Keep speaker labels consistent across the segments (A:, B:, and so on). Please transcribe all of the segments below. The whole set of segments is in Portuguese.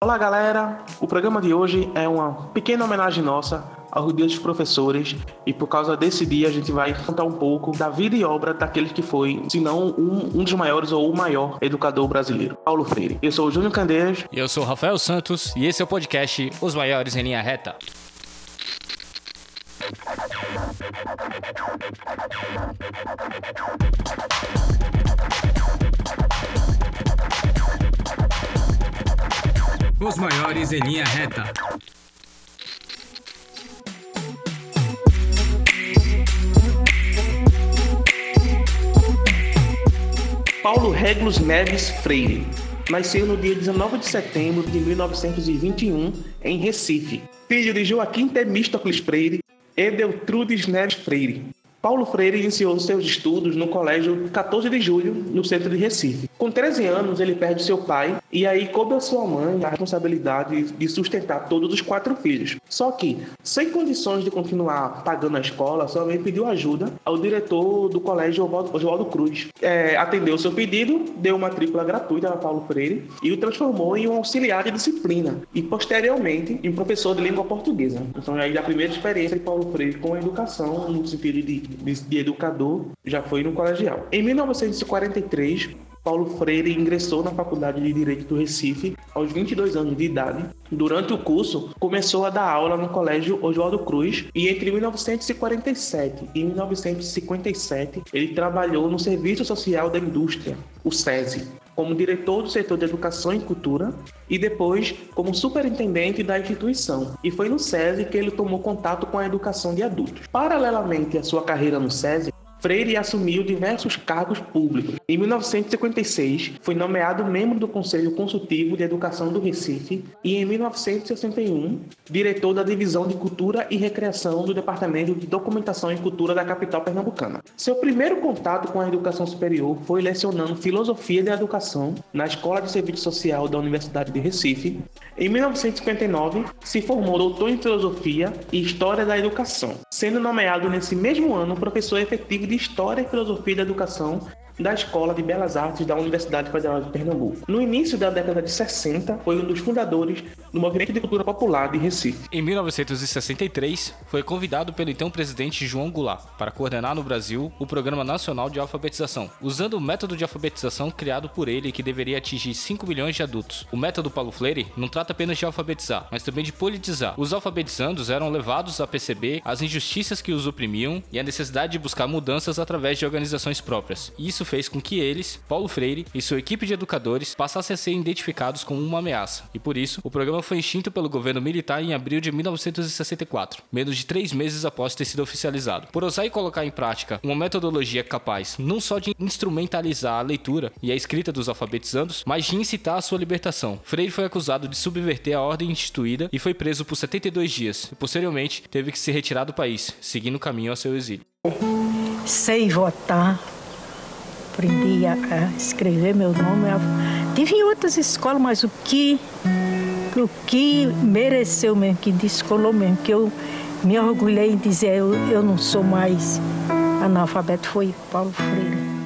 A: Olá, galera! O programa de hoje é uma pequena homenagem nossa ao Dia dos Professores e por causa desse dia a gente vai contar um pouco da vida e obra daquele que foi, se não um, um dos maiores ou o maior educador brasileiro, Paulo Freire. Eu sou o Júnior Candeias.
B: E eu sou o Rafael Santos e esse é o podcast Os Maiores em Linha Reta. Os maiores em linha reta.
A: Paulo Regulus Neves Freire nasceu no dia 19 de setembro de 1921 em Recife, filho de Joaquim Temístocles Freire e Deltrudes Neves Freire. Paulo Freire iniciou seus estudos no Colégio 14 de Julho, no centro de Recife. Com 13 anos, ele perde seu pai e aí coube a sua mãe a responsabilidade de sustentar todos os quatro filhos. Só que, sem condições de continuar pagando a escola, sua mãe pediu ajuda ao diretor do colégio Oswaldo Cruz. É, atendeu seu pedido, deu matrícula gratuita a Paulo Freire e o transformou em um auxiliar de disciplina e, posteriormente, em professor de língua portuguesa. Então, aí a primeira experiência de Paulo Freire com a educação, no sentido de de, educador já foi no colegial. Em 1943, Paulo Freire ingressou na Faculdade de Direito do Recife aos 22 anos de idade. Durante o curso, começou a dar aula no Colégio Oswaldo Cruz e entre 1947 e 1957 ele trabalhou no Serviço Social da Indústria, o SESI, como diretor do setor de Educação e Cultura e depois como superintendente da instituição. E foi no SESI que ele tomou contato com a educação de adultos. Paralelamente à sua carreira no SESI, Freire assumiu diversos cargos públicos. Em 1956, foi nomeado membro do Conselho Consultivo de Educação do Recife e, em 1961, diretor da Divisão de Cultura e Recreação do Departamento de Documentação e Cultura da capital pernambucana. Seu primeiro contato com a educação superior foi lecionando Filosofia da Educação na Escola de Serviço Social da Universidade de Recife. Em 1959, se formou doutor em Filosofia e História da Educação, sendo nomeado nesse mesmo ano professor efetivo de História e Filosofia da Educação da Escola de Belas Artes da Universidade Federal de Pernambuco. No início da década de 60, foi um dos fundadores do Movimento de Cultura Popular de Recife.
B: Em 1963, foi convidado pelo então presidente João Goulart para coordenar no Brasil o Programa Nacional de Alfabetização, usando o método de alfabetização criado por ele que deveria atingir 5 milhões de adultos. O método Paulo Freire não trata apenas de alfabetizar, mas também de politizar. Os alfabetizandos eram levados a perceber as injustiças que os oprimiam e a necessidade de buscar mudanças através de organizações próprias. Isso fez com que eles, Paulo Freire e sua equipe de educadores passassem a ser identificados como uma ameaça. E por isso, o programa foi extinto pelo governo militar em abril de 1964, menos de três meses após ter sido oficializado. Por usar e colocar em prática uma metodologia capaz não só de instrumentalizar a leitura e a escrita dos alfabetizandos, mas de incitar a sua libertação. Freire foi acusado de subverter a ordem instituída e foi preso por 72 dias. E, posteriormente, teve que se retirar do país, seguindo o caminho ao seu exílio.
C: Sei votar aprendi a, a escrever meu nome. Tive em outras escolas, mas o que, o que mereceu mesmo, que descolou mesmo, que eu me orgulhei em dizer eu, eu não sou mais analfabeto, foi Paulo Freire.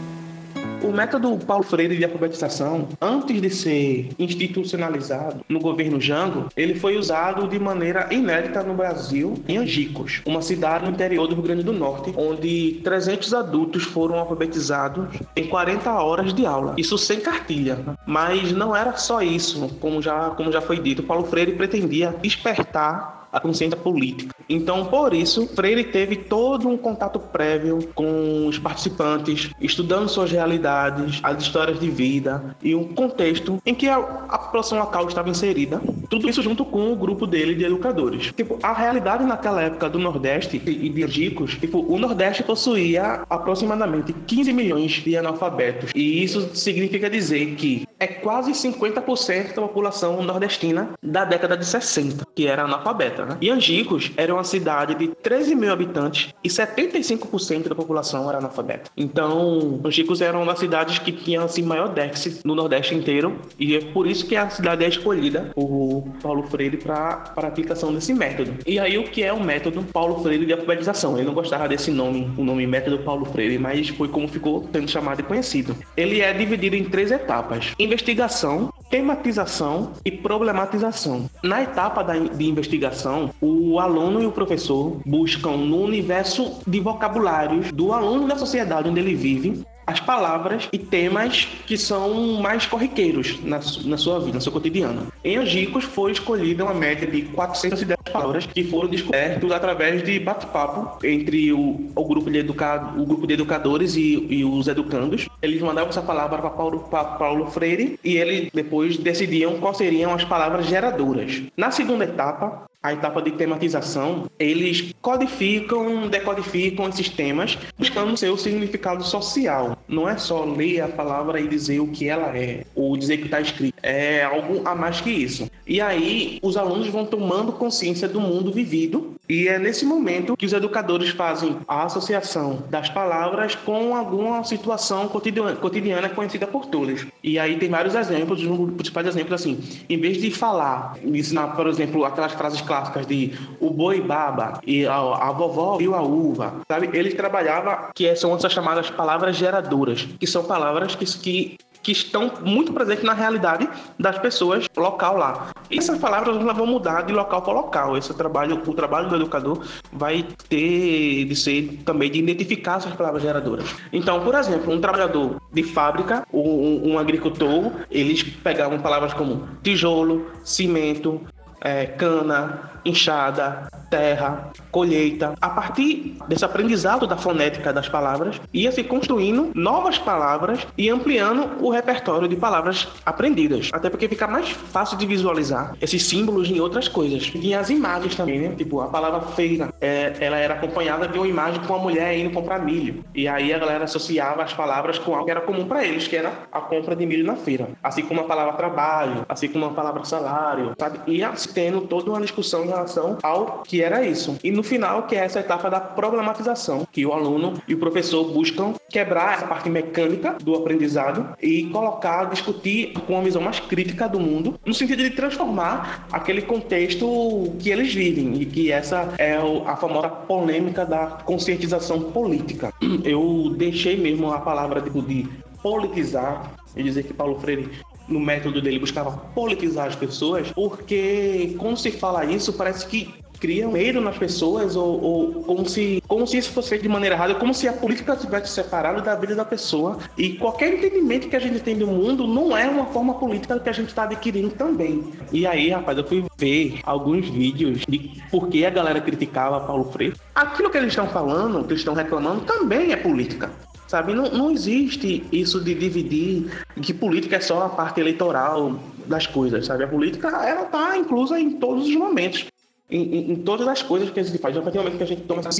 A: O método Paulo Freire de alfabetização, antes de ser institucionalizado no governo Jango, ele foi usado de maneira inédita no Brasil, em Angicos, uma cidade no interior do Rio Grande do Norte, onde 300 adultos foram alfabetizados em 40 horas de aula. Isso sem cartilha. Mas não era só isso, como já, como já foi dito. Paulo Freire pretendia despertar a consciência política. Então, por isso, Freire teve todo um contato prévio com os participantes, estudando suas realidades, as histórias de vida e um contexto em que a, a população local estava inserida. Tudo isso junto com o grupo dele de educadores. Tipo, a realidade naquela época do Nordeste e de Ricos, tipo, o Nordeste possuía aproximadamente 15 milhões de analfabetos. E isso significa dizer que é quase 50% da população nordestina da década de 60, que era analfabeta. Né? E Angicos era uma cidade de 13 mil habitantes e 75% da população era analfabeta. Então, Angicos era uma das cidades que tinha assim, maior déficit no Nordeste inteiro e é por isso que a cidade é escolhida por Paulo Freire para a aplicação desse método. E aí, o que é o método Paulo Freire de alfabetização? Ele não gostava desse nome, o nome método Paulo Freire, mas foi como ficou sendo chamado e conhecido. Ele é dividido em três etapas investigação, tematização e problematização. Na etapa da, de investigação, o aluno e o professor buscam no universo de vocabulários do aluno da sociedade onde ele vive as palavras e temas que são mais corriqueiros na, na sua vida, no seu cotidiano. Em Angicos foi escolhida uma média de 410 palavras que foram descobertas através de bate-papo entre o, o, grupo de educado, o grupo de educadores e, e os educandos. Eles mandavam essa palavra para Paulo, Paulo Freire e eles depois decidiam quais seriam as palavras geradoras. Na segunda etapa, a etapa de tematização, eles codificam, decodificam esses temas, buscando seu significado social. Não é só ler a palavra e dizer o que ela é, ou dizer que está escrito. É algo a mais que isso. E aí, os alunos vão tomando consciência do mundo vivido, e é nesse momento que os educadores fazem a associação das palavras com alguma situação cotidiana, conhecida por todos. E aí tem vários exemplos, um dos principais exemplos assim, em vez de falar, ensinar, por exemplo, aquelas frases clássicas de o boi baba e a, a vovó viu a uva, sabe? Ele trabalhava que são essas chamadas palavras geradoras, que são palavras que, que que estão muito presentes na realidade das pessoas local lá. E essas palavras vão mudar de local para local. Esse trabalho, o trabalho do educador vai ter de ser também de identificar essas palavras geradoras. Então, por exemplo, um trabalhador de fábrica, um, um agricultor, eles pegavam palavras como tijolo, cimento, é, cana, enxada, terra, colheita. A partir desse aprendizado da fonética das palavras, ia se construindo novas palavras e ampliando o repertório de palavras aprendidas. Até porque fica mais fácil de visualizar esses símbolos em outras coisas. E as imagens também, né? Tipo, a palavra feira, é, ela era acompanhada de uma imagem com uma mulher indo comprar milho. E aí a galera associava as palavras com algo que era comum para eles, que era a compra de milho na feira. Assim como a palavra trabalho, assim como a palavra salário, sabe? E tendo toda uma discussão relação ao que era isso. E no final, que é essa etapa da problematização, que o aluno e o professor buscam quebrar essa parte mecânica do aprendizado e colocar, discutir com uma visão mais crítica do mundo, no sentido de transformar aquele contexto que eles vivem e que essa é a famosa polêmica da conscientização política. Eu deixei mesmo a palavra de, de politizar e dizer que Paulo Freire no método dele buscava politizar as pessoas, porque quando se fala isso, parece que cria medo nas pessoas ou, ou, como se como se isso fosse feito de maneira errada, como se a política tivesse separado da vida da pessoa e qualquer entendimento que a gente tem do mundo não é uma forma política que a gente está adquirindo também. E aí, rapaz, eu fui ver alguns vídeos de por que a galera criticava Paulo Freire. Aquilo que eles estão falando, que estão reclamando, também é política sabe? Não, não existe isso de dividir que política é só a parte eleitoral das coisas, sabe? A política, ela tá inclusa em todos os momentos, em, em, em todas as coisas que a gente faz. A partir do momento que a gente toma essa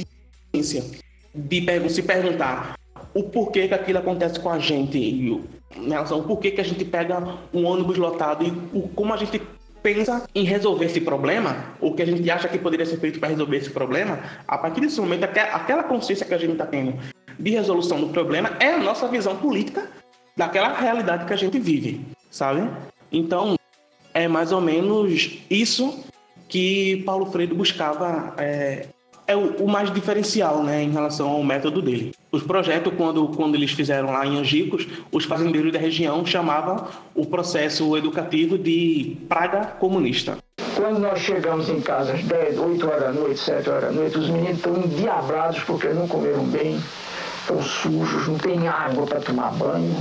A: ciência de se perguntar o porquê que aquilo acontece com a gente, em relação porquê que a gente pega um ônibus lotado e o, como a gente pensa em resolver esse problema, o que a gente acha que poderia ser feito para resolver esse problema, a partir desse momento, aquela consciência que a gente está tendo de resolução do problema é a nossa visão política daquela realidade que a gente vive, sabe? Então, é mais ou menos isso que Paulo Freire buscava é, é o, o, mais diferencial né, em relação ao método dele. Os projetos, quando, quando eles fizeram lá em Angicos, os fazendeiros da região chamavam o processo educativo de praga comunista.
D: Quando nós chegamos em casa às 10, 8 horas da noite, 7 horas da noite, os meninos estão endiabrados porque não comeram bem, estão sujos, não tem água para tomar banho.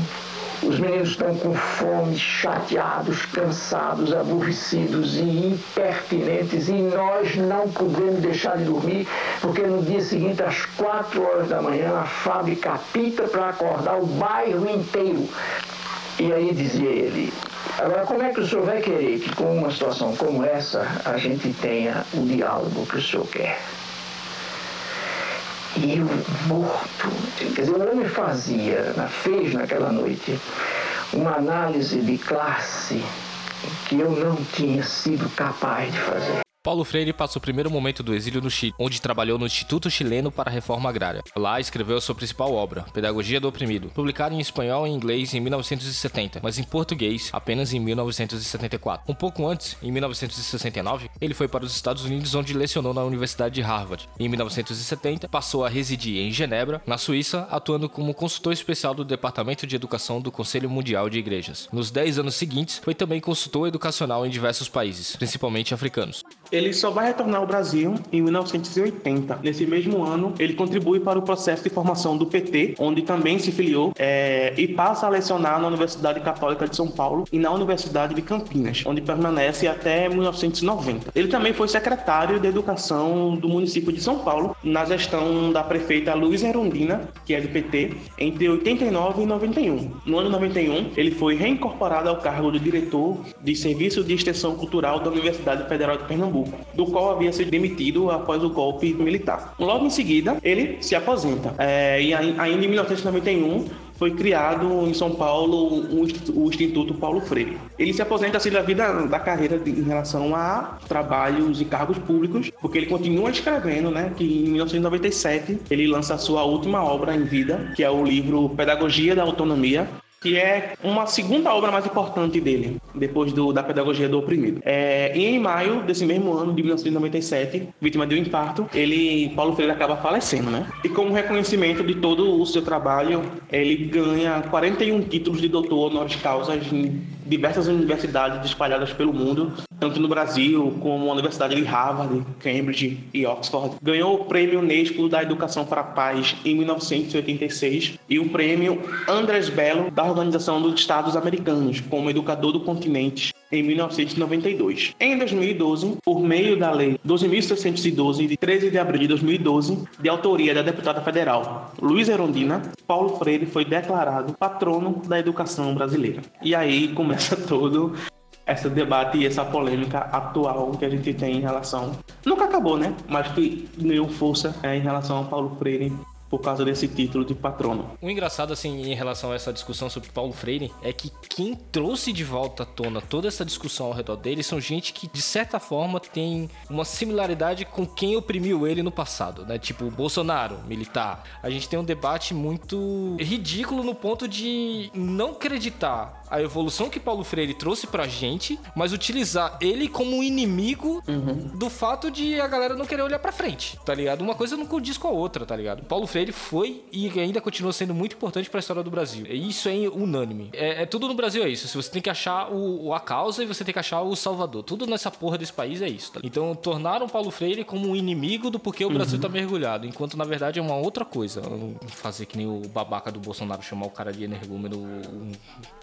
D: Os meninos estão com fome, chateados, cansados, aborrecidos e impertinentes e nós não podemos deixar de dormir porque no dia seguinte, às quatro horas da manhã, a fábrica apita para acordar o bairro inteiro. E aí dizia ele, agora como é que o senhor vai querer que com uma situação como essa a gente tenha o diálogo que o senhor quer? E eu morto. Quer dizer, o homem fazia, fez naquela noite, uma análise de classe que eu não tinha sido capaz de fazer.
B: Paulo Freire passou o primeiro momento do exílio no Chile, onde trabalhou no Instituto Chileno para a Reforma Agrária. Lá escreveu sua principal obra, Pedagogia do Oprimido, publicada em espanhol e inglês em 1970, mas em português apenas em 1974. Um pouco antes, em 1969, ele foi para os Estados Unidos, onde lecionou na Universidade de Harvard. Em 1970, passou a residir em Genebra, na Suíça, atuando como consultor especial do Departamento de Educação do Conselho Mundial de Igrejas. Nos 10 anos seguintes, foi também consultor educacional em diversos países, principalmente africanos.
A: Ele só vai retornar ao Brasil em 1980. Nesse mesmo ano, ele contribui para o processo de formação do PT, onde também se filiou, é, e passa a lecionar na Universidade Católica de São Paulo e na Universidade de Campinas, onde permanece até 1990. Ele também foi secretário de Educação do município de São Paulo, na gestão da prefeita Luiz Erundina, que é do PT, entre 89 e 91. No ano 91, ele foi reincorporado ao cargo de diretor de Serviço de Extensão Cultural da Universidade Federal de Pernambuco do qual havia sido demitido após o golpe militar. Logo em seguida, ele se aposenta. É, e ainda em 1991, foi criado em São Paulo o Instituto Paulo Freire. Ele se aposenta assim da vida da carreira em relação a trabalhos e cargos públicos, porque ele continua escrevendo, né? Que em 1997 ele lança a sua última obra em vida, que é o livro Pedagogia da Autonomia, que é uma segunda obra mais importante dele, depois do, da Pedagogia do Oprimido. É, e em maio desse mesmo ano, de 1997, vítima de um infarto, ele, Paulo Freire acaba falecendo, né? E como reconhecimento de todo o seu trabalho, ele ganha 41 títulos de doutor honoris causa diversas universidades espalhadas pelo mundo, tanto no Brasil como a Universidade de Harvard, Cambridge e Oxford. Ganhou o Prêmio Unesco da Educação para a Paz em 1986 e o Prêmio Andrés Bello da Organização dos Estados Americanos como educador do continente em 1992. Em 2012, por meio da Lei 12.612, de 13 de abril de 2012, de autoria da deputada federal Luiz Erondina, Paulo Freire foi declarado patrono da educação brasileira. E aí começa todo esse debate e essa polêmica atual que a gente tem em relação. Nunca acabou, né? Mas que ganhou força é, em relação ao Paulo Freire por causa desse título de patrono.
B: O engraçado, assim, em relação a essa discussão sobre Paulo Freire, é que quem trouxe de volta à tona toda essa discussão ao redor dele são gente que, de certa forma, tem uma similaridade com quem oprimiu ele no passado, né? Tipo, Bolsonaro, militar. A gente tem um debate muito ridículo no ponto de não acreditar a evolução que Paulo Freire trouxe pra gente, mas utilizar ele como um inimigo uhum. do fato de a galera não querer olhar pra frente, tá ligado? Uma coisa não condiz com a outra, tá ligado? Paulo Freire foi e ainda continua sendo muito importante pra história do Brasil. Isso é unânime. É, é tudo no Brasil é isso. Você tem que achar o, a causa e você tem que achar o salvador. Tudo nessa porra desse país é isso. Tá? Então tornaram Paulo Freire como um inimigo do porquê o uhum. Brasil tá mergulhado, enquanto na verdade é uma outra coisa. Fazer que nem o babaca do Bolsonaro chamar o cara de energúmeno.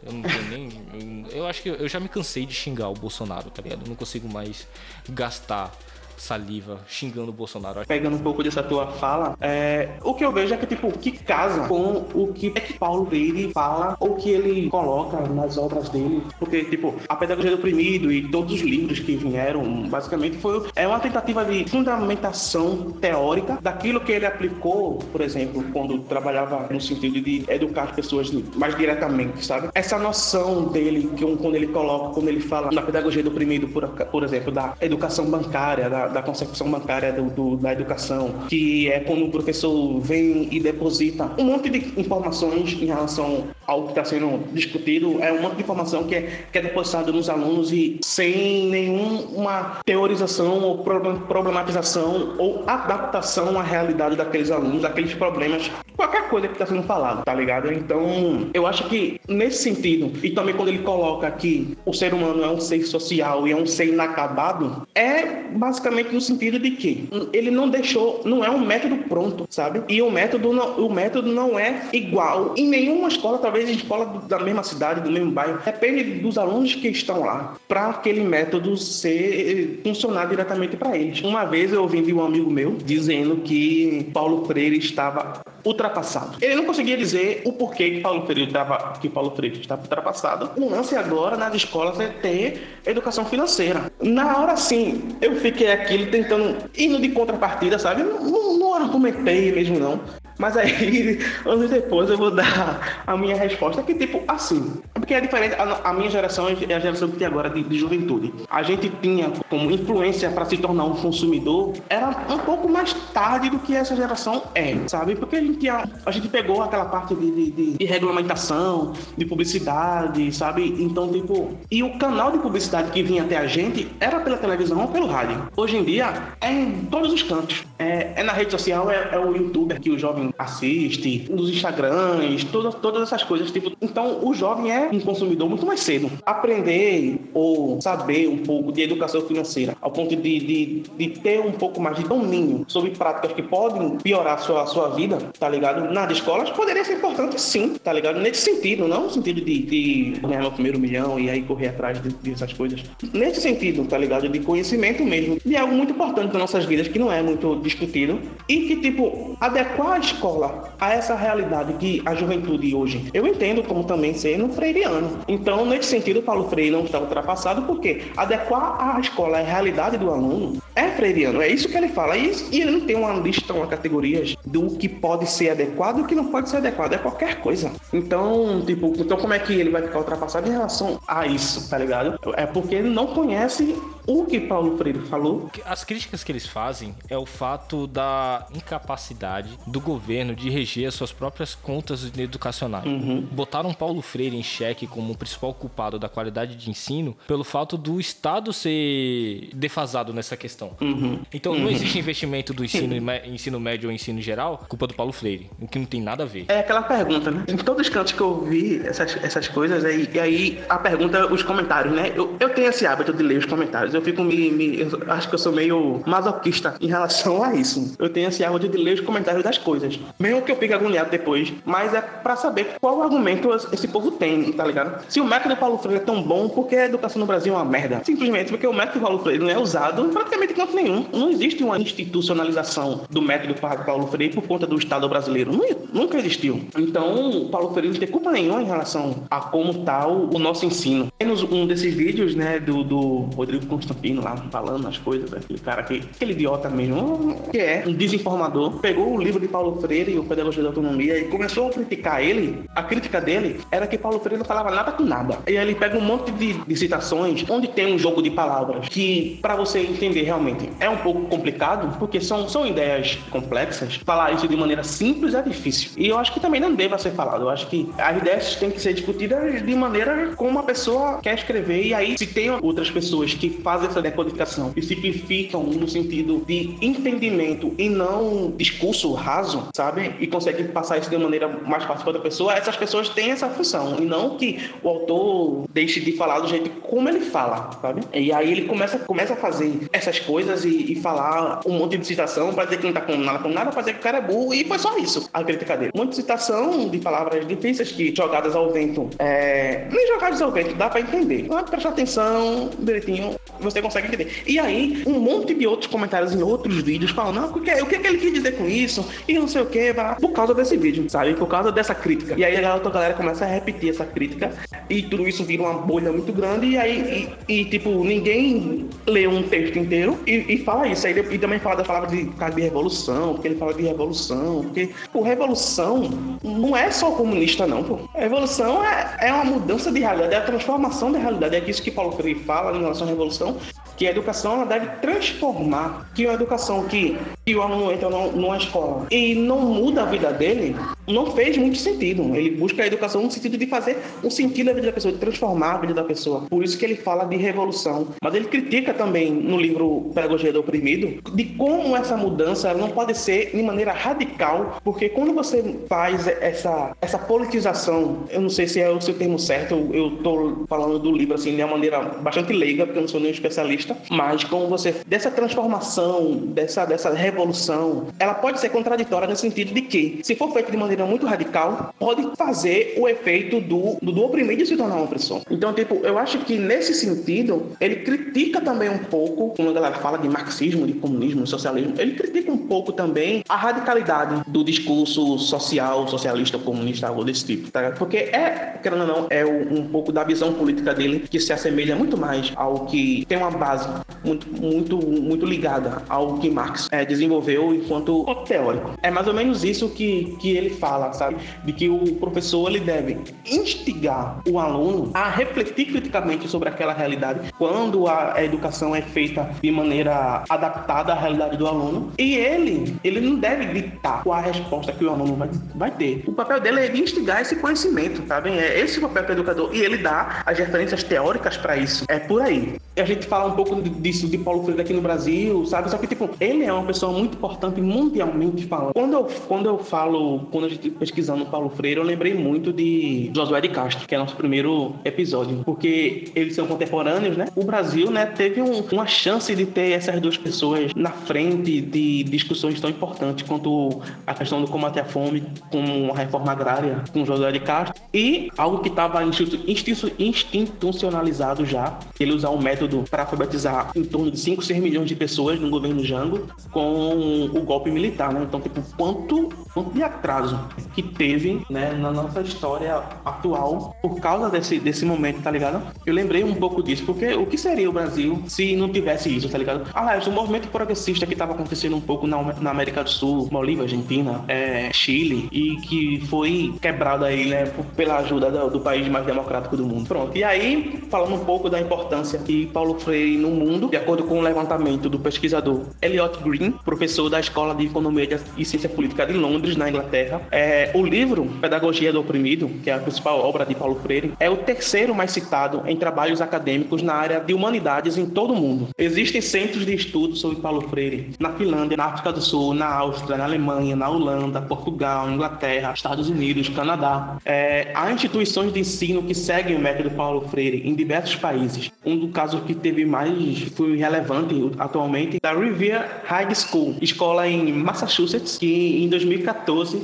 B: Eu não nem. Eu, eu acho que eu já me cansei de xingar o Bolsonaro, tá ligado? Eu não consigo mais gastar saliva xingando o Bolsonaro.
A: Pegando um pouco dessa tua fala, é, o que eu vejo é que, tipo, que casa com o que é que Paulo Freire fala ou que ele coloca nas obras dele. Porque, tipo, a Pedagogia do Oprimido e todos os livros que vieram, basicamente, foi é uma tentativa de fundamentação teórica daquilo que ele aplicou, por exemplo, quando trabalhava no sentido de educar as pessoas mais diretamente, sabe? Essa noção dele, que quando ele coloca, quando ele fala na Pedagogia do Oprimido, por, por exemplo, da educação bancária, da, da concepção bancária do, do, da educação, que é quando o professor vem e deposita um monte de informações em relação ao que está sendo discutido, é um monte de informação que é, que é depositada nos alunos e sem nenhuma teorização ou problematização ou adaptação à realidade daqueles alunos, daqueles problemas, qualquer coisa que está sendo falado, tá ligado? Então, eu acho que nesse sentido, e também quando ele coloca que o ser humano é um ser social e é um ser inacabado, é basicamente no sentido de que ele não deixou, não é um método pronto, sabe? E o método não, o método não é igual em nenhuma escola, talvez em escola da mesma cidade, do mesmo bairro. Depende dos alunos que estão lá para aquele método ser funcionar diretamente para eles. Uma vez eu ouvi de um amigo meu dizendo que Paulo Freire estava ultrapassado. Ele não conseguia dizer o porquê que Paulo Freire estava que Paulo Freire estava ultrapassado. O lance agora nas escolas é ter educação financeira. Na hora sim, eu fiquei aquilo tentando indo de contrapartida, sabe? Não, não, argumentei mesmo não. Mas aí, anos depois, eu vou dar a minha resposta, que tipo, assim. Porque é diferente, a, a minha geração é a geração que tem agora de, de juventude. A gente tinha como influência para se tornar um consumidor, era um pouco mais tarde do que essa geração é, sabe? Porque a gente, a, gente pegou aquela parte de, de, de, de regulamentação, de publicidade, sabe? Então, tipo, e o canal de publicidade que vinha até a gente era pela televisão ou pelo rádio. Hoje em dia, é em todos os cantos. É, é na rede social, é, é, o youtuber que o jovem assiste, nos Instagrams, todas, todas essas coisas. Tipo, então, o jovem é um consumidor muito mais cedo. Aprender ou saber um pouco de educação financeira, ao ponto de, de, de ter um pouco mais de domínio sobre práticas que podem piorar a sua, a sua vida, tá ligado? Nas escolas, poderia ser importante sim, tá ligado? Nesse sentido, não no sentido de, de ganhar meu primeiro milhão e aí correr atrás de, dessas coisas. Nesse sentido, tá ligado? De conhecimento mesmo. De algo muito importante nas nossas vidas, que não é muito discutido, e que, tipo, adequar escola a essa realidade que a juventude hoje, eu entendo como também sendo freiriano. Então, nesse sentido, Paulo Freire não está ultrapassado, porque adequar a escola à realidade do aluno é freiriano, é isso que ele fala. E, ele não tem uma lista, uma categorias do que pode ser adequado e o que não pode ser adequado, é qualquer coisa. Então, tipo, então como é que ele vai ficar ultrapassado em relação a isso, tá ligado? É porque ele não conhece o que Paulo Freire falou.
B: As críticas que eles fazem é o fato da incapacidade do governo de reger as suas próprias contas educacionais. Uhum. Botaram Paulo Freire em xeque como o principal culpado da qualidade de ensino pelo fato do Estado ser defasado nessa questão. Uhum. Então uhum. não existe investimento do ensino, ensino médio ou ensino geral, culpa do Paulo Freire, o que não tem nada a ver.
A: É aquela pergunta, né? Em todos os cantos que eu vi essas, essas coisas, aí, e aí a pergunta, os comentários, né? Eu, eu tenho esse hábito de ler os comentários eu fico me, me eu acho que eu sou meio masoquista em relação a isso. Eu tenho esse hábito de ler os comentários das coisas. Mesmo que eu fique agoniado depois, mas é para saber qual argumento esse povo tem, tá ligado? Se o método Paulo Freire é tão bom, por que a educação no Brasil é uma merda? Simplesmente porque o método Paulo Freire não é usado em praticamente canto nenhum. Não existe uma institucionalização do método Paulo Freire por conta do Estado brasileiro. nunca existiu. Então, Paulo Freire não tem culpa nenhuma em relação a como tá o, nosso ensino. Tem um desses vídeos, né, do, do Rodrigo Constantino lá falando as coisas, aquele cara que, aquele idiota mesmo, que é um desinformador, pegou o livro de Paulo Freire e o Pedagogia da Autonomia e começou a criticar ele. A crítica dele era que Paulo Freire não falava nada com nada. E aí ele pega um monte de, de citações onde tem um jogo de palavras que, para você entender realmente, é um pouco complicado, porque são, são ideias complexas. Falar isso de maneira simples é difícil. E eu acho que também não deva ser falado. Eu acho que as ideias têm que ser discutidas de maneira como uma pessoa quer escrever. E aí, se tem outras pessoas que fazem essa decodificação e simplificam no sentido de entendimento e não discurso raso, sabe? E conseguem passar isso de maneira mais fácil para outra pessoa, essas pessoas têm essa função. E não que o autor deixe de falar do jeito como ele fala, sabe? E aí ele começa, começa a fazer essas coisas e, e falar um monte de citação para dizer que não tá com nada com nada, dizer que o cara é burro. E foi só isso a crítica dele. Um monte de citação de palavras difíceis que jogadas ao vento. É... Nem jogadas ao vento, dá para entender. Mas prestar atenção direitinho você consegue entender. E aí, um monte de outros comentários em outros vídeos falando, não, o que, o que, que ele quis dizer com isso? E não sei o que, por causa desse vídeo, sabe? Por causa dessa crítica. E aí a outra galera começa a repetir essa crítica e tudo isso vira uma bolha muito grande e aí, e, e tipo, ninguém lê um texto inteiro e, e fala isso. Aí, e também fala da palavra de, de revolução, porque ele fala de revolução, porque, pô, revolução não é só comunista, não, pô. A revolução é, é uma mudança de realidade, é a transformação da realidade. É isso que Paulo Freire fala em relação à revolução que a educação ela deve transformar, que uma educação que, que o aluno entra numa escola e não muda a vida dele, não fez muito sentido. Ele busca a educação no sentido de fazer um sentido na vida da pessoa, de transformar a vida da pessoa. Por isso que ele fala de revolução. Mas ele critica também no livro Pedagogia do Oprimido de como essa mudança não pode ser de maneira radical, porque quando você faz essa, essa politização, eu não sei se é o seu termo certo, eu estou falando do livro assim de uma maneira bastante leiga, porque eu não sou nenhum especialista, mas como você dessa transformação, dessa dessa revolução, ela pode ser contraditória no sentido de que, se for feita de maneira muito radical, pode fazer o efeito do, do, do oprimido se tornar um opressor. Então, tipo, eu acho que nesse sentido, ele critica também um pouco, como a galera fala de marxismo, de comunismo, de socialismo, ele critica um pouco também a radicalidade do discurso social, socialista, comunista, algo desse tipo, tá? Porque é, querendo ou não, é um pouco da visão política dele que se assemelha muito mais ao que tem uma base muito, muito, muito ligada ao que Marx é, desenvolveu enquanto teórico. É mais ou menos isso que, que ele fala sabe? De que o professor ele deve instigar o aluno a refletir criticamente sobre aquela realidade quando a educação é feita de maneira adaptada à realidade do aluno. E ele, ele não deve ditar qual a resposta que o aluno vai, vai ter. O papel dele é de instigar esse conhecimento, sabe? É esse o papel do educador. E ele dá as referências teóricas para isso. É por aí. E a gente fala um pouco disso de Paulo Freire aqui no Brasil, sabe? Só que, tipo, ele é uma pessoa muito importante mundialmente falando. Quando eu, quando eu falo, quando a gente pesquisando Paulo Freire, eu lembrei muito de Josué de Castro, que é nosso primeiro episódio. Porque eles são contemporâneos, né? O Brasil, né, teve um, uma chance de ter essas duas pessoas na frente de discussões tão importantes quanto a questão do combate à fome, com a reforma agrária, com Josué de Castro, e algo que estava institucionalizado já, ele usar um método para alfabetizar em torno de 5, 6 milhões de pessoas no governo Jango com o golpe militar, né? Então, tipo, quanto de atraso que teve, né, na nossa história atual por causa desse, desse momento, tá ligado? Eu lembrei um pouco disso, porque o que seria o Brasil se não tivesse isso, tá ligado? Aliás, o movimento progressista que estava acontecendo um pouco na, na América do Sul, Bolívia, Argentina, é, Chile, e que foi quebrado aí, né, pela ajuda do, do país mais democrático do mundo. Pronto. E aí, falando um pouco da importância que Paulo Freire no mundo, de acordo com o levantamento do pesquisador Elliot Green, professor da Escola de Economia e Ciência Política de Londres, na Inglaterra, é, o livro Pedagogia do Oprimido, que é a principal obra de Paulo Freire, é o terceiro mais citado em trabalhos acadêmicos na área de humanidades em todo o mundo. Existem centros de estudos sobre Paulo Freire na Finlândia, na África do Sul, na Áustria, na Alemanha, na Holanda, Portugal, Inglaterra, Estados Unidos, Canadá. É, há instituições de ensino que seguem o método Paulo Freire em diversos países. Um dos casos que teve mais foi relevante atualmente da Revere High School, escola em Massachusetts, que em 2014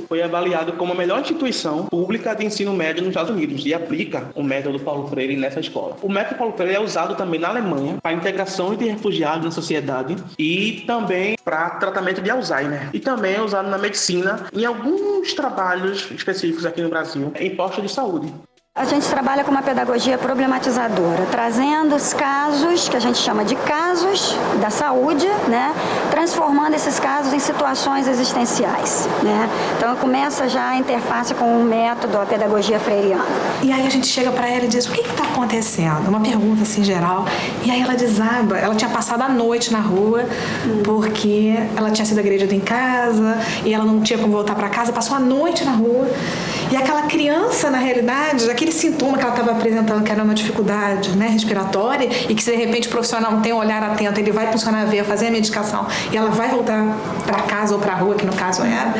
A: foi avaliado como a melhor instituição pública de ensino médio nos Estados Unidos e aplica o método Paulo Freire nessa escola. O método Paulo Freire é usado também na Alemanha para integração de refugiados na sociedade e também para tratamento de Alzheimer. E também é usado na medicina em alguns trabalhos específicos aqui no Brasil em postos de saúde.
E: A gente trabalha com uma pedagogia problematizadora, trazendo os casos, que a gente chama de casos da saúde, né? transformando esses casos em situações existenciais. Né? Então começa já a interface com o método, a pedagogia freiriana.
F: E aí a gente chega para ela e diz, o que está acontecendo? Uma pergunta assim geral. E aí ela desaba, ela tinha passado a noite na rua, porque ela tinha sido agredida em casa, e ela não tinha como voltar para casa, passou a noite na rua. E aquela criança, na realidade, aquele sintoma que ela estava apresentando, que era uma dificuldade né, respiratória, e que se de repente o profissional não tem um olhar atento, ele vai funcionar a veia, fazer a medicação, e ela vai voltar para casa ou para a rua, que no caso era.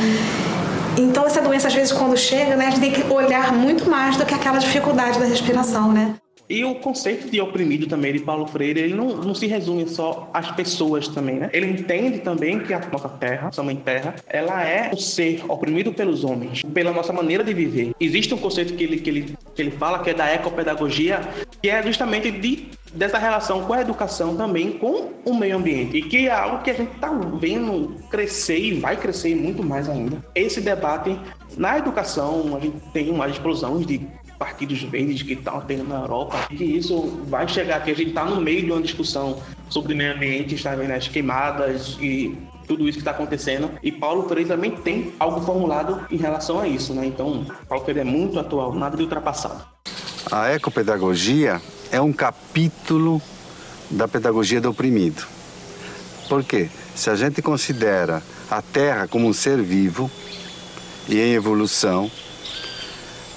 F: Então, essa doença, às vezes, quando chega, né, a gente tem que olhar muito mais do que aquela dificuldade da respiração, né?
A: E o conceito de oprimido também de Paulo Freire, ele não, não se resume só às pessoas também, né? Ele entende também que a nossa terra, nossa mãe terra, ela é o ser oprimido pelos homens, pela nossa maneira de viver. Existe um conceito que ele, que ele, que ele fala, que é da ecopedagogia, que é justamente de dessa relação com a educação também com o meio ambiente e que é algo que a gente está vendo crescer e vai crescer muito mais ainda. Esse debate na educação a gente tem uma explosão de partidos verdes que estão tendo na Europa, e isso vai chegar aqui. A gente está no meio de uma discussão sobre meio ambiente, está vendo as queimadas e tudo isso que está acontecendo. E Paulo Freire também tem algo formulado em relação a isso, né? Então, Paulo Freire é muito atual, nada de ultrapassado.
G: A ecopedagogia é um capítulo da pedagogia do oprimido. Por quê? Se a gente considera a Terra como um ser vivo e em evolução,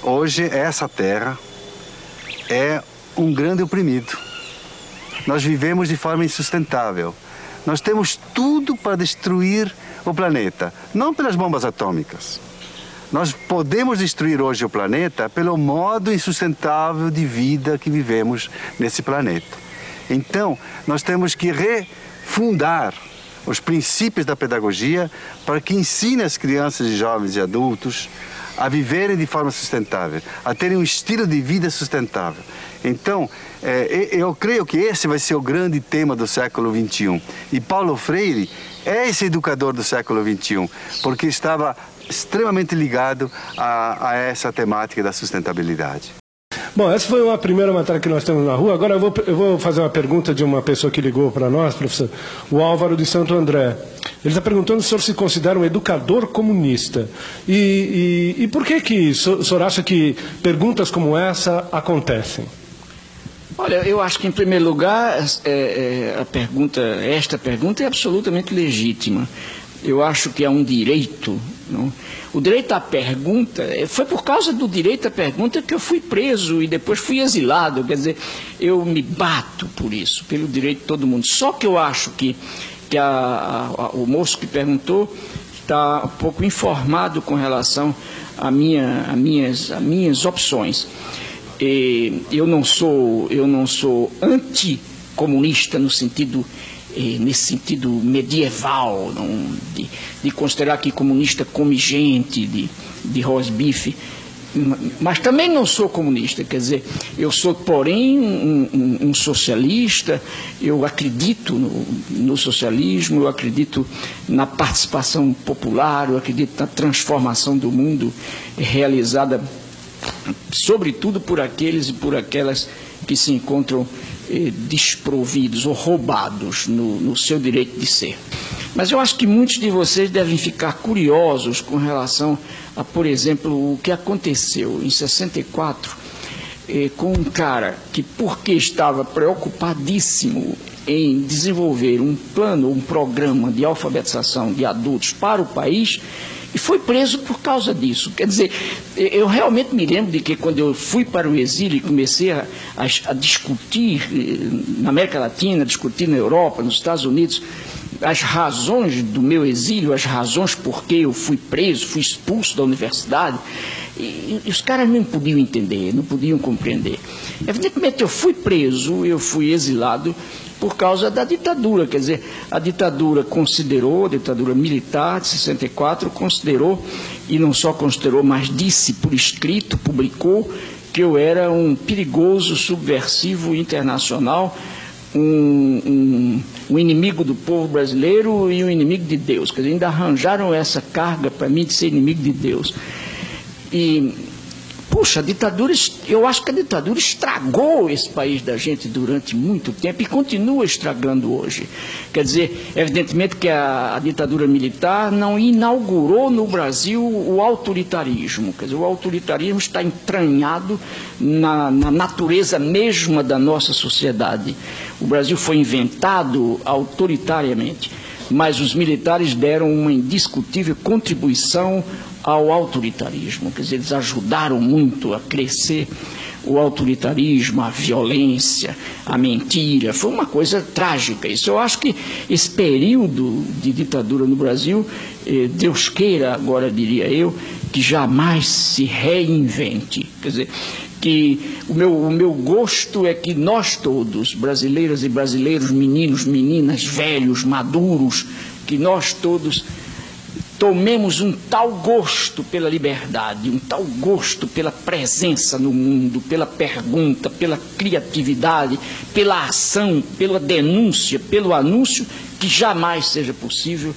G: Hoje, essa terra é um grande oprimido. Nós vivemos de forma insustentável. Nós temos tudo para destruir o planeta, não pelas bombas atômicas. Nós podemos destruir hoje o planeta pelo modo insustentável de vida que vivemos nesse planeta. Então, nós temos que refundar os princípios da pedagogia para que ensine as crianças, jovens e adultos a viverem de forma sustentável, a terem um estilo de vida sustentável. Então, é, eu creio que esse vai ser o grande tema do século XXI. E Paulo Freire é esse educador do século XXI, porque estava extremamente ligado a, a essa temática da sustentabilidade.
H: Bom, essa foi uma primeira matéria que nós temos na rua. Agora eu vou, eu vou fazer uma pergunta de uma pessoa que ligou para nós, professor, o Álvaro de Santo André. Ele está perguntando se o senhor se considera um educador comunista. E, e, e por que, que o senhor acha que perguntas como essa acontecem?
I: Olha, eu acho que em primeiro lugar é, é, a pergunta, esta pergunta é absolutamente legítima. Eu acho que é um direito. Não? O direito à pergunta, é, foi por causa do direito à pergunta que eu fui preso e depois fui exilado. Quer dizer, eu me bato por isso, pelo direito de todo mundo. Só que eu acho que que a, a, o moço que perguntou está um pouco informado com relação a, minha, a, minhas, a minhas opções. E eu não sou, eu não sou anticomunista no sentido nesse sentido medieval, não, de, de, considerar que comunista come gente, de, de rosbife mas também não sou comunista, quer dizer, eu sou, porém, um, um, um socialista, eu acredito no, no, socialismo, eu acredito na participação popular, eu acredito na transformação do mundo realizada, sobretudo por aqueles e por aquelas que se encontram eh, desprovidos ou roubados no, no seu direito de ser. Mas eu acho que muitos de vocês devem ficar curiosos com relação a, por exemplo, o que aconteceu em 64 eh, com um cara que, porque estava preocupadíssimo em desenvolver um plano, um programa de alfabetização de adultos para o país, e foi preso por causa disso. Quer dizer, eu realmente me lembro de que quando eu fui para o exílio e comecei a, a, a discutir eh, na América Latina, discutir na Europa, nos Estados Unidos, as razões do meu exílio, as razões por que eu fui preso, fui expulso da universidade, e, e os caras não podiam entender, não podiam compreender. Evidentemente, eu fui preso, eu fui exilado por causa da ditadura, quer dizer, a ditadura considerou, a ditadura militar de 64 considerou, e não só considerou, mas disse por escrito, publicou, que eu era um perigoso subversivo internacional um, um, um, inimigo do povo brasileiro e um inimigo de Deus. Quer dizer, ainda arranjaram essa carga para mim de ser inimigo de Deus. E Puxa, a ditadura, eu acho que a ditadura estragou esse país da gente durante muito tempo e continua estragando hoje. Quer dizer, evidentemente que a, a ditadura militar não inaugurou no Brasil o autoritarismo. Quer dizer, o autoritarismo está entranhado na, na natureza mesma da nossa sociedade. O Brasil foi inventado autoritariamente mas os militares deram uma indiscutível contribuição ao autoritarismo. Quer dizer, eles ajudaram muito a crescer o autoritarismo, a violência, a mentira. Foi uma coisa trágica. Isso eu acho que esse período de ditadura no Brasil, eh, Deus queira, agora diria eu, que jamais se reinvente. Quer dizer, que o meu, o meu gosto é que nós todos, brasileiras e brasileiros, meninos, meninas, velhos, maduros, que nós todos tomemos um tal gosto pela liberdade, um tal gosto pela presença no mundo, pela pergunta, pela criatividade, pela ação, pela denúncia, pelo anúncio, que jamais seja possível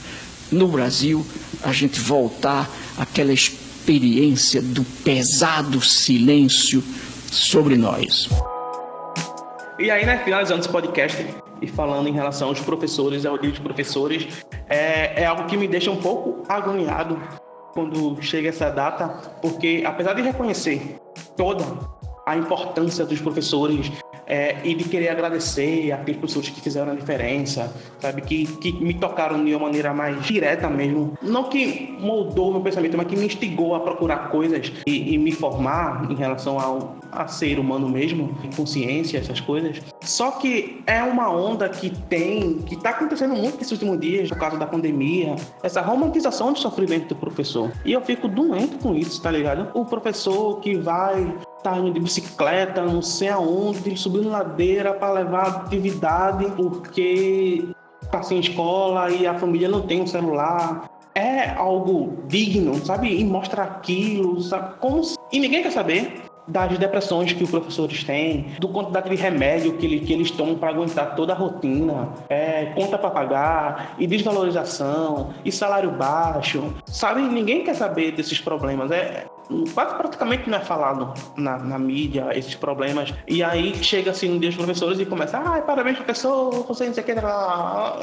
I: no Brasil a gente voltar àquela experiência do pesado silêncio sobre nós.
A: E aí, né, finalizando esse podcast e falando em relação aos professores, ao dia dos professores, é, é algo que me deixa um pouco agoniado quando chega essa data, porque apesar de reconhecer toda a importância dos professores é, e de querer agradecer aqueles professores que fizeram a diferença, sabe? Que, que me tocaram de uma maneira mais direta mesmo. Não que moldou meu pensamento, mas que me instigou a procurar coisas e, e me formar em relação ao a ser humano mesmo, consciência, essas coisas. Só que é uma onda que tem, que está acontecendo muito nesses últimos dias, por causa da pandemia, essa romantização do sofrimento do professor. E eu fico doente com isso, tá ligado? O professor que vai tá indo de bicicleta, não sei aonde, subindo ladeira para levar atividade, porque tá sem escola e a família não tem um celular. É algo digno, sabe? E mostra aquilo, sabe? Como se... E ninguém quer saber das depressões que os professores têm, do quantidade de remédio que, ele, que eles tomam para aguentar toda a rotina, é, conta para pagar, e desvalorização, e salário baixo. Sabe, ninguém quer saber desses problemas. É, quase praticamente não é falado na, na, mídia esses problemas. E aí chega assim um dia os professores e começa, ah, parabéns professor, você não sei o que,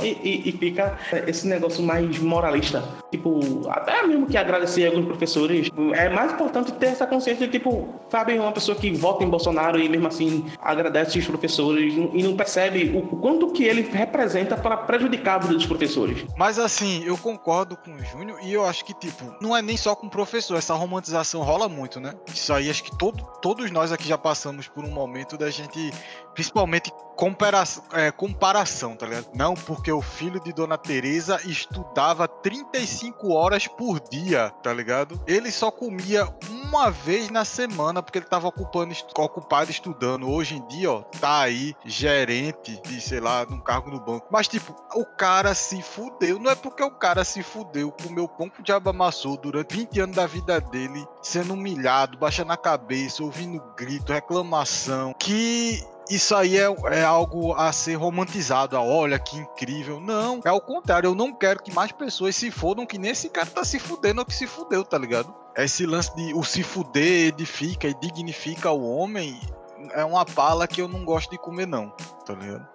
A: e, e, fica esse negócio mais moralista. Tipo, até mesmo que agradecer alguns professores, é mais importante ter essa consciência de tipo, sabe, uma pessoa que vota em Bolsonaro e mesmo assim agradece os professores e não percebe o quanto que ele representa para prejudicar a vida dos professores.
J: Mas assim, eu concordo com o Júnior e eu acho que, tipo, não é nem só com o professor, essa romantização rola muito, né? Isso aí acho que todo, todos nós aqui já passamos por um momento da gente, principalmente comparação, é, comparação, tá ligado? Não, porque o filho de Dona Teresa estudava 35 horas por dia, tá ligado? Ele só comia uma vez na semana porque ele tava ocupando, ocupado estudando. Hoje em dia, ó, tá aí gerente de, sei lá, num cargo no banco. Mas, tipo, o cara se fudeu. Não é porque o cara se fudeu, comeu pão que o diabo amassou durante 20 anos da vida dele, sendo humilhado, baixando a cabeça, ouvindo grito, reclamação, que isso aí é, é, algo a ser romantizado. Ah, olha que incrível. Não, é o contrário. Eu não quero que mais pessoas se fodam que nem esse cara tá se fudendo ou que se fudeu, tá ligado? Esse lance de o se fuder edifica e dignifica o homem é uma pala que eu não gosto de comer, não, tá ligado?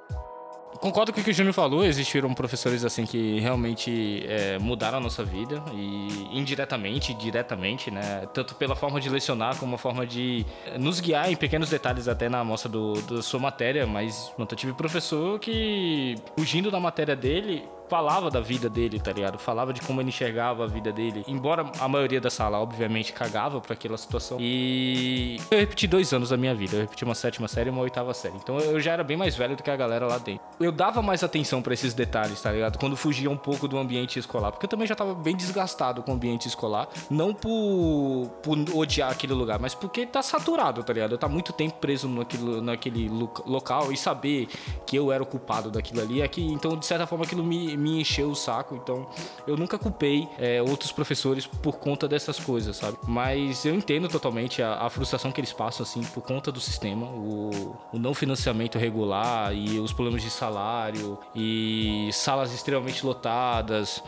B: Concordo com o que o Júnior falou, existiram professores assim que realmente é, mudaram a nossa vida e indiretamente, diretamente, né? Tanto pela forma de lecionar como a forma de nos guiar em pequenos detalhes até na amostra do, da sua matéria, mas eu tive professor que, fugindo da matéria dele, falava da vida dele, tá ligado? Falava de como ele enxergava a vida dele. Embora a maioria da sala, obviamente, cagava pra aquela situação. E eu repeti dois anos da minha vida. Eu repeti uma sétima série e uma oitava série. Então eu já era bem mais velho do que a galera lá dentro. Eu dava mais atenção para esses detalhes, tá ligado? Quando fugia um pouco do ambiente escolar. Porque eu também já tava bem desgastado com o ambiente escolar. Não por, por odiar aquele lugar, mas porque tá saturado, tá ligado? Eu tá muito tempo preso naquele, naquele local e saber que eu era o culpado daquilo ali. É então, de certa forma, aquilo me me encheu o saco. Então, eu nunca culpei é, outros professores por conta dessas coisas, sabe? Mas eu entendo totalmente a, a frustração que eles passam, assim, por conta do sistema, o, o, não financiamento regular e os problemas de salário e salas extremamente lotadas,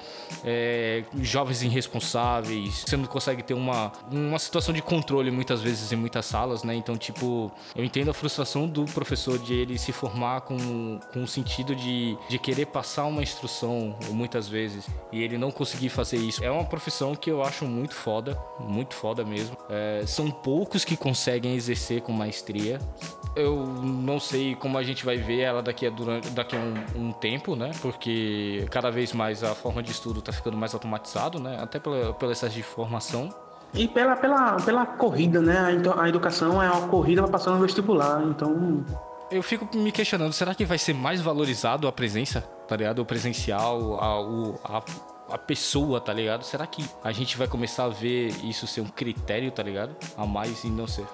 B: é, jovens irresponsáveis. Você não consegue ter uma, uma situação de controle muitas vezes em muitas salas, né? Então, tipo, eu entendo a frustração do professor de ele se formar com, com o sentido de, de querer passar uma instrução profissão, muitas vezes, e ele não conseguir fazer isso. É uma profissão que eu acho muito foda, muito foda mesmo. É, são poucos que conseguem exercer com maestria. Eu não sei como a gente vai ver ela daqui a, durante, daqui a um, um tempo, né? Porque cada vez mais a forma de estudo está ficando mais automatizado, né? Até pela, pela excesso de formação.
A: E pela, pela, pela corrida, né? A educação é uma corrida para passar no vestibular, então
B: eu fico me questionando, será que vai ser mais valorizado a presença, tá ligado? O presencial, a, o, a, a pessoa, tá ligado? Será que a gente vai começar a ver isso ser um critério, tá ligado? A mais e não ser?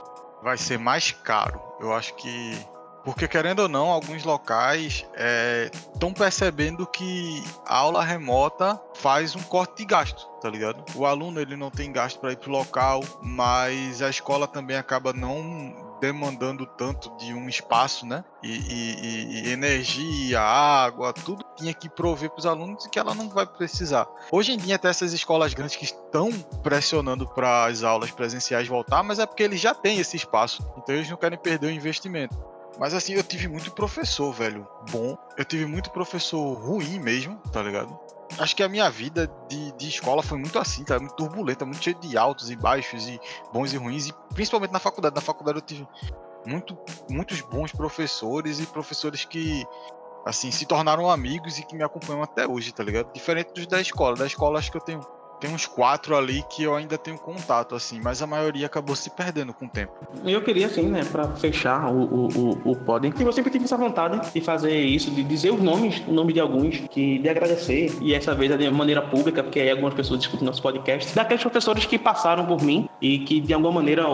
J: Vai ser mais caro. Eu acho que. Porque, querendo ou não, alguns locais estão é, percebendo que a aula remota faz um corte de gasto, tá ligado? O aluno ele não tem gasto para ir pro local, mas a escola também acaba não demandando tanto de um espaço, né? E, e, e energia, água, tudo tinha que prover para os alunos que ela não vai precisar. Hoje em dia, até essas escolas grandes que estão pressionando para as aulas presenciais voltar, mas é porque eles já têm esse espaço, então eles não querem perder o investimento. Mas assim, eu tive muito professor, velho, bom. Eu tive muito professor ruim mesmo, tá ligado? Acho que a minha vida de, de escola foi muito assim, tá? Muito turbulenta, muito cheia de altos e baixos, e bons e ruins, e principalmente na faculdade. Na faculdade eu tive muito, muitos bons professores e professores que, assim, se tornaram amigos e que me acompanham até hoje, tá ligado? Diferente dos da escola. Da escola acho que eu tenho tem uns quatro ali que eu ainda tenho contato, assim, mas a maioria acabou se perdendo com o tempo.
A: Eu queria, assim, né, pra fechar o, o, o, o pod, que eu sempre tive essa vontade de fazer isso, de dizer os nomes, o nome de alguns, que de agradecer, e essa vez de maneira pública, porque aí algumas pessoas discutem nosso podcast, daqueles professores que passaram por mim e que de alguma maneira,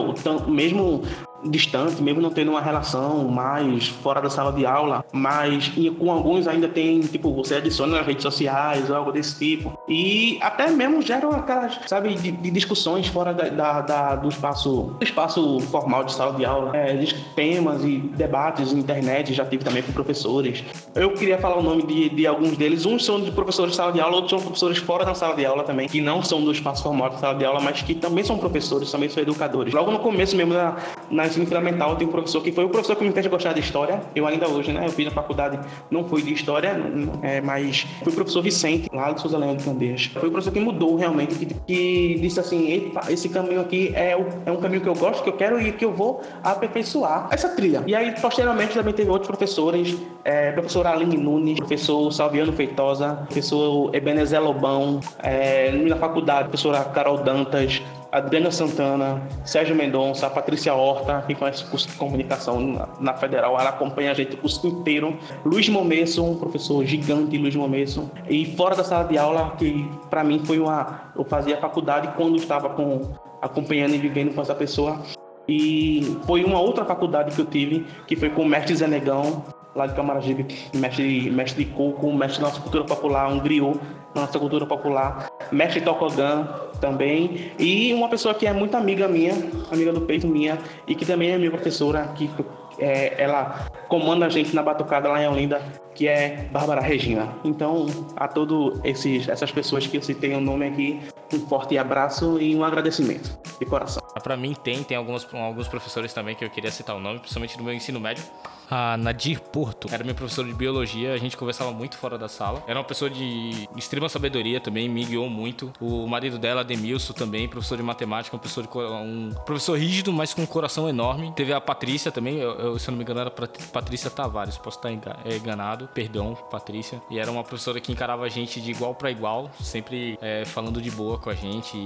A: mesmo distante, mesmo não tendo uma relação mais fora da sala de aula, mas com alguns ainda tem, tipo, você adiciona nas redes sociais, algo desse tipo. E até mesmo geram aquelas, sabe, de, de discussões fora da, da, da, do espaço do espaço formal de sala de aula. É, temas e debates na internet, já tive também com professores. Eu queria falar o nome de, de alguns deles. Uns são de professores de sala de aula, outros são professores fora da sala de aula também, que não são do espaço formal de sala de aula, mas que também são professores, também são educadores. Logo no começo mesmo, na, na ensino fundamental, tem um professor que foi o professor que me fez gostar de história. Eu ainda hoje, né? Eu fiz na faculdade, não fui de história, é, mas foi o professor Vicente, lá do Souza Leão de Candeias. Foi o professor que mudou realmente, que, que disse assim: esse caminho aqui é, o, é um caminho que eu gosto, que eu quero e que eu vou aperfeiçoar essa trilha. E aí, posteriormente, também teve outros professores, é, professor Aline Nunes, professor Salviano Feitosa, professor Ebenezer Lobão, é, na faculdade, professora Carol Dantas, Adriana Santana, Sérgio Mendonça, Patrícia Horta, que conhece o curso de comunicação na, na, Federal, ela acompanha a gente o curso inteiro. Luiz Momesso, um professor gigante, Luiz Momesso. E fora da sala de aula, que para mim foi uma. Eu fazia faculdade quando estava com, acompanhando e vivendo com essa pessoa. E foi uma outra faculdade que eu tive, que foi com o mestre Zenegão, lá de Camaragibe, mestre, mestre de coco, mestre da nossa cultura popular, um griot nossa cultura popular, mestre Tokogan também, e uma pessoa que é muito amiga minha, amiga do peito minha, e que também é minha professora, que é, ela comanda a gente na batucada lá em Olinda, que é Bárbara Regina. Então, a todas essas pessoas que eu citei o nome aqui, um forte abraço e um agradecimento de coração.
B: Para mim tem, tem alguns, alguns professores também que eu queria citar o nome, principalmente no meu ensino médio a Nadir Porto. Era minha professora de biologia, a gente conversava muito fora da sala. Era uma pessoa de extrema sabedoria também, me guiou muito. O marido dela, Demilson, também, professor de matemática, um professor, de, um professor rígido, mas com um coração enorme. Teve a Patrícia também, eu, eu, se eu não me engano, era Patrícia Tavares, posso estar é, enganado, perdão, Patrícia. E era uma professora que encarava a gente de igual para igual, sempre é, falando de boa com a gente.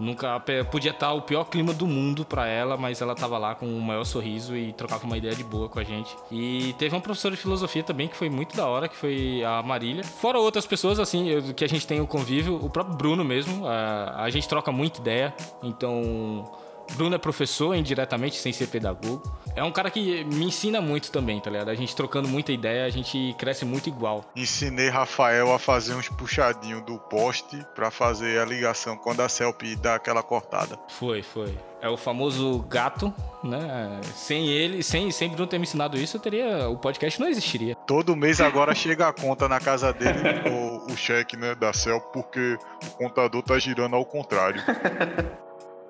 B: nunca podia estar o pior clima do mundo para ela, mas ela tava lá com o maior sorriso e trocava uma ideia de boa com a gente. E teve uma professora de filosofia também que foi muito da hora, que foi a Marília. Fora outras pessoas, assim, que a gente tem o convívio, o próprio Bruno mesmo, a, a gente troca muita ideia, então. Bruno é professor indiretamente, sem ser pedagogo. É um cara que me ensina muito também, tá ligado? A gente trocando muita ideia, a gente cresce muito igual.
J: Ensinei Rafael a fazer uns puxadinhos do poste para fazer a ligação quando a Celp dá aquela cortada.
B: Foi, foi. É o famoso gato, né? Sem ele, sem, sem Bruno ter me ensinado isso, eu teria. O podcast não existiria.
J: Todo mês agora chega a conta na casa dele, o, o cheque, né, da Cel, porque o contador tá girando ao contrário.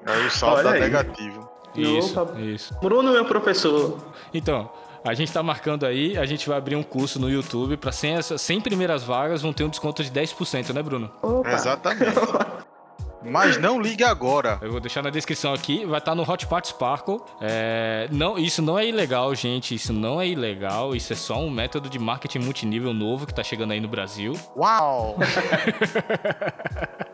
J: Aí o saldo tá negativo.
B: Isso, Opa. isso.
A: Bruno, meu professor.
B: Então, a gente tá marcando aí, a gente vai abrir um curso no YouTube para 100, 100 primeiras vagas vão ter um desconto de 10%, né, Bruno?
J: Opa. Exatamente. Mas não ligue agora.
B: Eu vou deixar na descrição aqui, vai estar tá no Hotpot Sparkle. É, não, isso não é ilegal, gente. Isso não é ilegal. Isso é só um método de marketing multinível novo que tá chegando aí no Brasil.
J: Uau!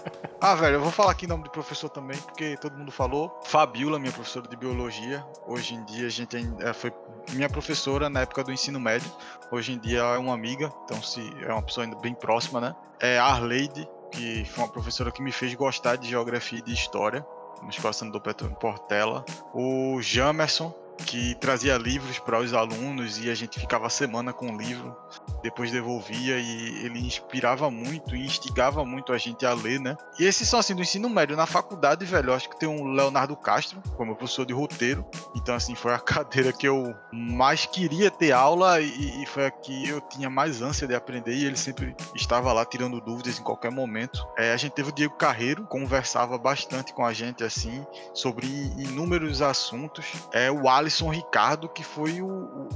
J: Ah, velho, eu vou falar aqui em nome do professor também, porque todo mundo falou. Fabiola, minha professora de biologia. Hoje em dia a gente é, foi minha professora na época do ensino médio. Hoje em dia é uma amiga, então se é uma pessoa ainda bem próxima, né? É Arleide, que foi uma professora que me fez gostar de geografia e de história, no Escola Sandro Petro em Portela. O Jamerson, que trazia livros para os alunos e a gente ficava a semana com o livro, depois devolvia e ele inspirava muito e instigava muito a gente a ler, né? E esses são assim do ensino médio. Na faculdade, velho, acho que tem um Leonardo Castro, como professor de roteiro. Então, assim, foi a cadeira que eu mais queria ter aula e, e foi a que eu tinha mais ânsia de aprender e ele sempre estava lá tirando dúvidas em qualquer momento. É, a gente teve o Diego Carreiro, conversava bastante com a gente, assim, sobre inúmeros assuntos. É, o Alisson Ricardo, que foi o,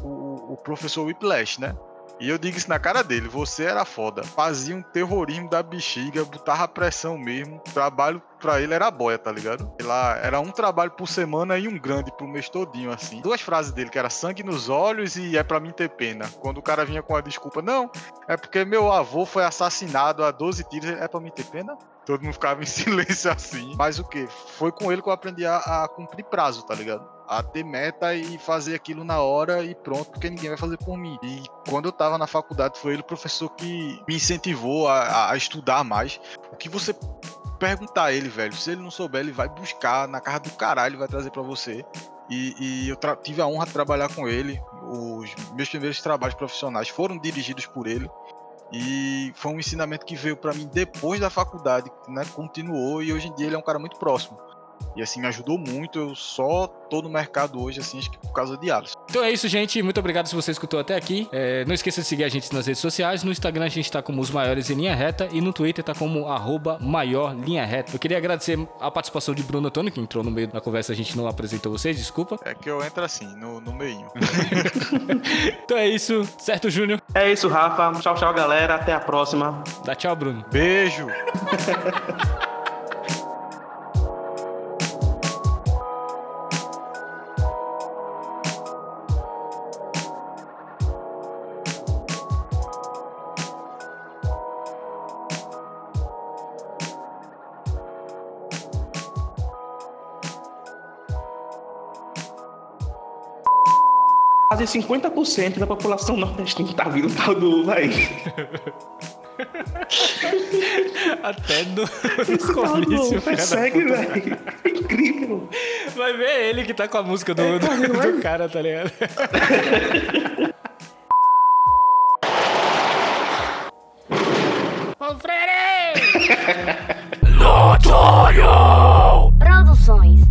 J: o, o professor Whiplash, né? E eu digo isso na cara dele, você era foda. Fazia um terrorismo da bexiga, botava pressão mesmo. Trabalho pra ele era boia, tá ligado? Lá era um trabalho por semana e um grande pro mês todinho, assim. Duas frases dele, que era sangue nos olhos e é pra mim ter pena. Quando o cara vinha com a desculpa, não, é porque meu avô foi assassinado a 12 tiros, é pra mim ter pena? Todo mundo ficava em silêncio assim. Mas o que? Foi com ele que eu aprendi a, a cumprir prazo, tá ligado? a ter meta e fazer aquilo na hora e pronto, porque ninguém vai fazer por mim. E quando eu tava na faculdade, foi ele o professor que me incentivou a, a estudar mais. O que você perguntar a ele, velho, se ele não souber, ele vai buscar na casa do caralho, vai trazer para você. E, e eu tive a honra de trabalhar com ele. Os meus primeiros trabalhos profissionais foram dirigidos por ele. E foi um ensinamento que veio para mim depois da faculdade, né? Continuou e hoje em dia ele é um cara muito próximo. E assim, me ajudou muito. Eu só tô no mercado hoje, assim, acho que por causa de Alisson.
B: Então é isso, gente. Muito obrigado se você escutou até aqui. É, não esqueça de seguir a gente nas redes sociais. No Instagram a gente tá como os maiores em linha reta e no Twitter tá como arroba maior linha reta. Eu queria agradecer a participação de Bruno Antônio, que entrou no meio da conversa, a gente não apresentou vocês, desculpa.
J: É que eu entro assim, no, no meio.
B: então é isso, certo, Júnior?
A: É isso, Rafa. Tchau, tchau, galera. Até a próxima.
B: Dá tchau, Bruno.
J: Beijo.
A: quase 50% da população nordestina tá vindo tal do uva aí.
B: Até no, no comício,
A: Persegue, velho. É incrível.
B: Vai ver ele que tá com a música do, é, do, do, do cara, tá ligado? Ô, Freire!